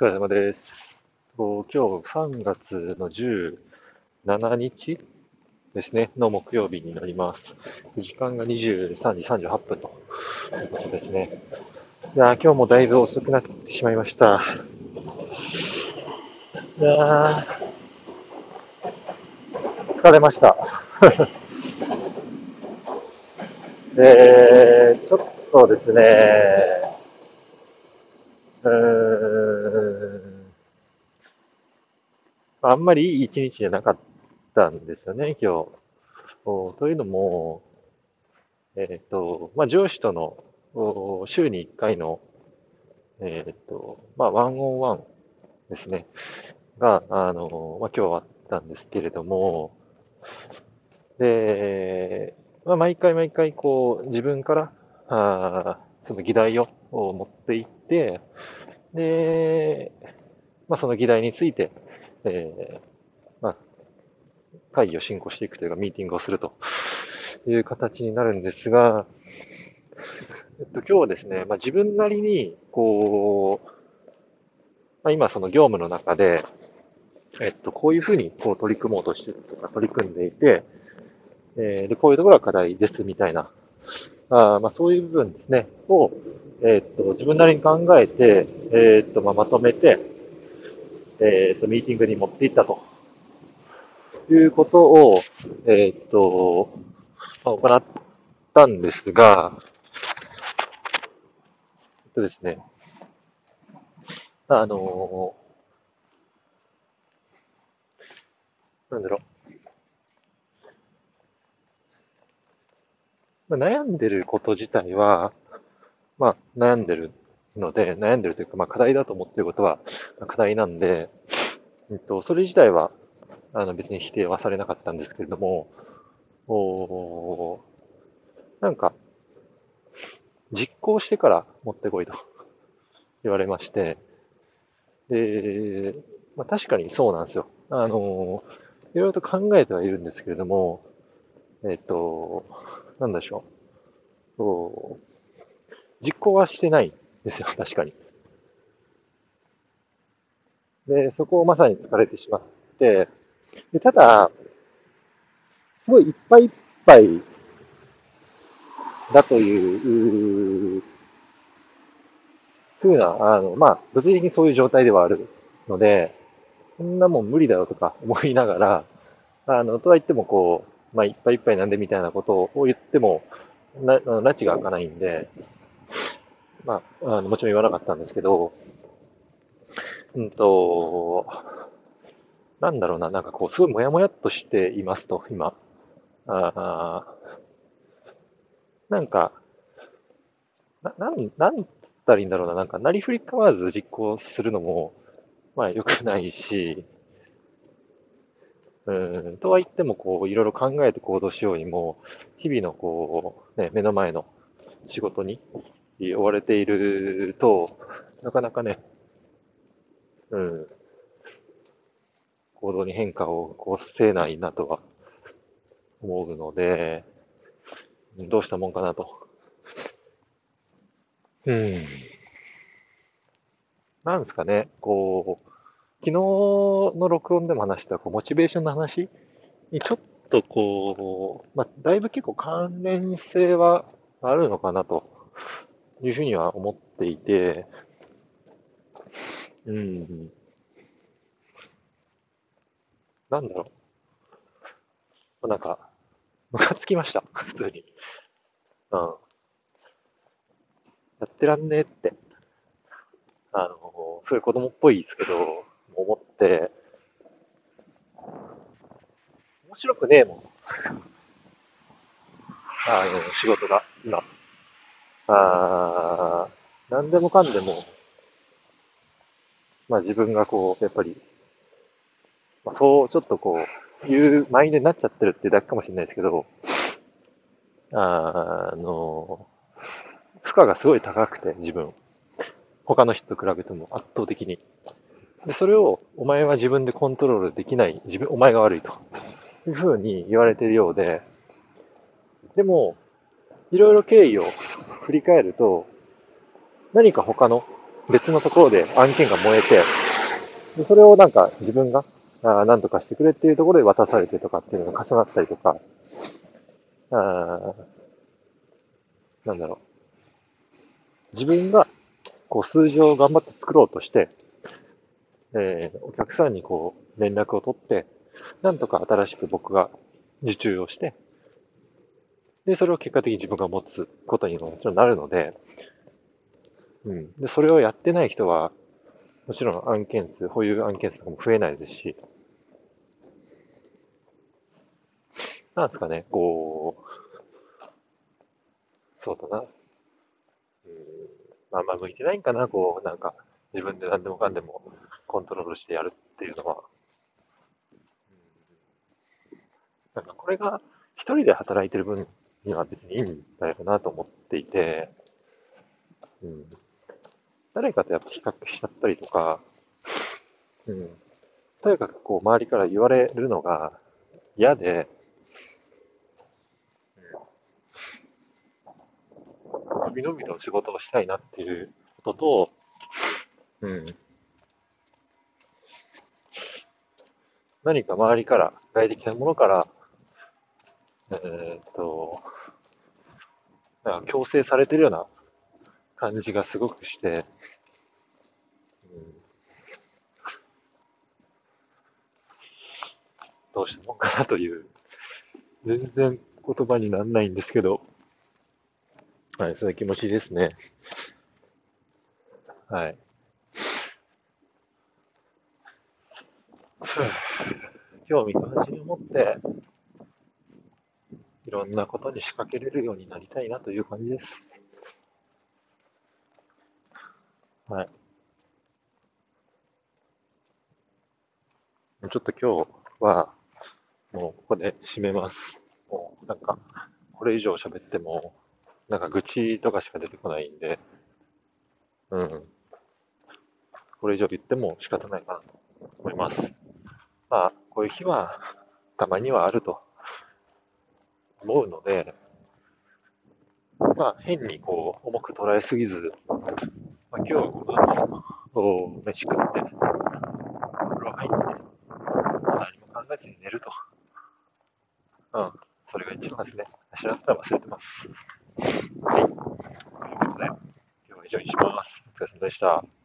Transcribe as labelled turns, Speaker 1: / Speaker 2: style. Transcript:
Speaker 1: 疲れ様です。今日3月の17日ですね、の木曜日になります。時間が23時38分ということですね。いや今日もだいぶ遅くなってしまいました。いや疲れました。えー、ちょっとですね、うー。ん、あんまりいい一日じゃなかったんですよね、今日。おというのも、えっ、ー、と、まあ、上司とのお週に1回の、えっ、ー、と、まあ、ワンオンワンですね、が、あの、まあ、今日あったんですけれども、で、まあ、毎回毎回、こう、自分から、あその議題を持っていって、で、まあ、その議題について、えー、まあ、会議を進行していくというか、ミーティングをするという形になるんですが、えっと、今日はですね、まあ、自分なりに、こう、まあ、今その業務の中で、えっと、こういうふうにこう取り組もうとしてるとか取り組んでいて、えー、で、こういうところが課題ですみたいな、あまあ、そういう部分ですね、を、えー、っと、自分なりに考えて、えー、っと、まあ、まとめて、えっと、ミーティングに持っていったと、いうことを、えっと、まあ、行ったんですが、えっとですね、あのなんだろう。ま、悩んでること自体は、まあ、悩んでるので、悩んでるというか、まあ、課題だと思ってることは課題なんで、えっと、それ自体は、あの、別に否定はされなかったんですけれども、おなんか、実行してから持ってこいと 言われまして、で、まあ、確かにそうなんですよ。あの、いろいろと考えてはいるんですけれども、えっと、なんでしょう。実行はしてないんですよ、確かに。で、そこをまさに疲れてしまって、でただ、すごいいっぱいいっぱいだというふうな、あの、まあ、物理的にそういう状態ではあるので、こんなもん無理だよとか思いながら、あの、とは言ってもこう、まあ、いっぱいいっぱいなんでみたいなことを言っても、な、拉致が開かないんで、まあ、あのもちろん言わなかったんですけど、うんと、なんだろうな、なんかこう、すごいもやもやっとしていますと、今。あなんか、な、なん、なんつったらいいんだろうな、なんか、なりふり構わず実行するのも、まあ良くないし、うん、とは言っても、こう、いろいろ考えて行動しようにも、日々のこう、ね、目の前の仕事に追われていると、なかなかね、うん、行動に変化を起こせないなとは思うので、どうしたもんかなと。うん。なんですかね、こう、昨日の録音でも話したこうモチベーションの話にちょっとこう、まあ、だいぶ結構関連性はあるのかなというふうには思っていて、うん。なんだろう。なんか、ムカつきました。普通に。うん。やってらんねえって。あの、すごいう子供っぽいですけど、思って、面白くねえもん。あの、仕事が、今。あ何でもかんでも、まあ自分がこう、やっぱり、まあ、そう、ちょっとこう、いうマインドになっちゃってるっていうだけかもしれないですけど、あの、負荷がすごい高くて、自分。他の人と比べても圧倒的に。で、それを、お前は自分でコントロールできない、自分、お前が悪いと。いうふうに言われてるようで、でも、いろいろ経緯を振り返ると、何か他の別のところで案件が燃えて、でそれをなんか自分が、あなんとかしてくれっていうところで渡されてとかっていうのが重なったりとか、あなんだろう。自分が、こう、数字を頑張って作ろうとして、えー、お客さんにこう、連絡を取って、なんとか新しく僕が受注をして、で、それを結果的に自分が持つことにももちろんなるので、うん。で、それをやってない人は、もちろん案件数、保有案件数とかも増えないですし、なんですかね、こう、そうだな。うん、あ、んま向いてないんかな、こう、なんか、自分で何でもかんでもコントロールしてやるっていうのは。なんか、これが一人で働いてる分には別にいいんだよなと思っていて、うん。誰かとやっぱ比較しちゃったりとか、うん。とにかくこう周りから言われるのが嫌で、伸び伸びと仕事をしたいなっていうことと、うん。何か周りから、外的なものから、えー、っと、なんか強制されてるような感じがすごくして、うん、どうしたもんかなという、全然言葉にならないんですけど、はい、そういう気持ちですね。はい。興味関心を持って、いろんなことに仕掛けれるようになりたいなという感じです。はい。ちょっと今日は、もうここで締めます。もうなんか、これ以上喋っても、なんか愚痴とかしか出てこないんで、うん。これ以上言っても仕方ないかなと思います。まあ、こういう日はたまにはあると思うので、まあ、変にこう、重く捉えすぎず、まあ、今日はこの後、飯食って、風呂入って、何も考えずに寝ると。うん、それが一番ですね。明日だったら忘れてます。はい。ということで、今日は以上にします。お疲れ様でした。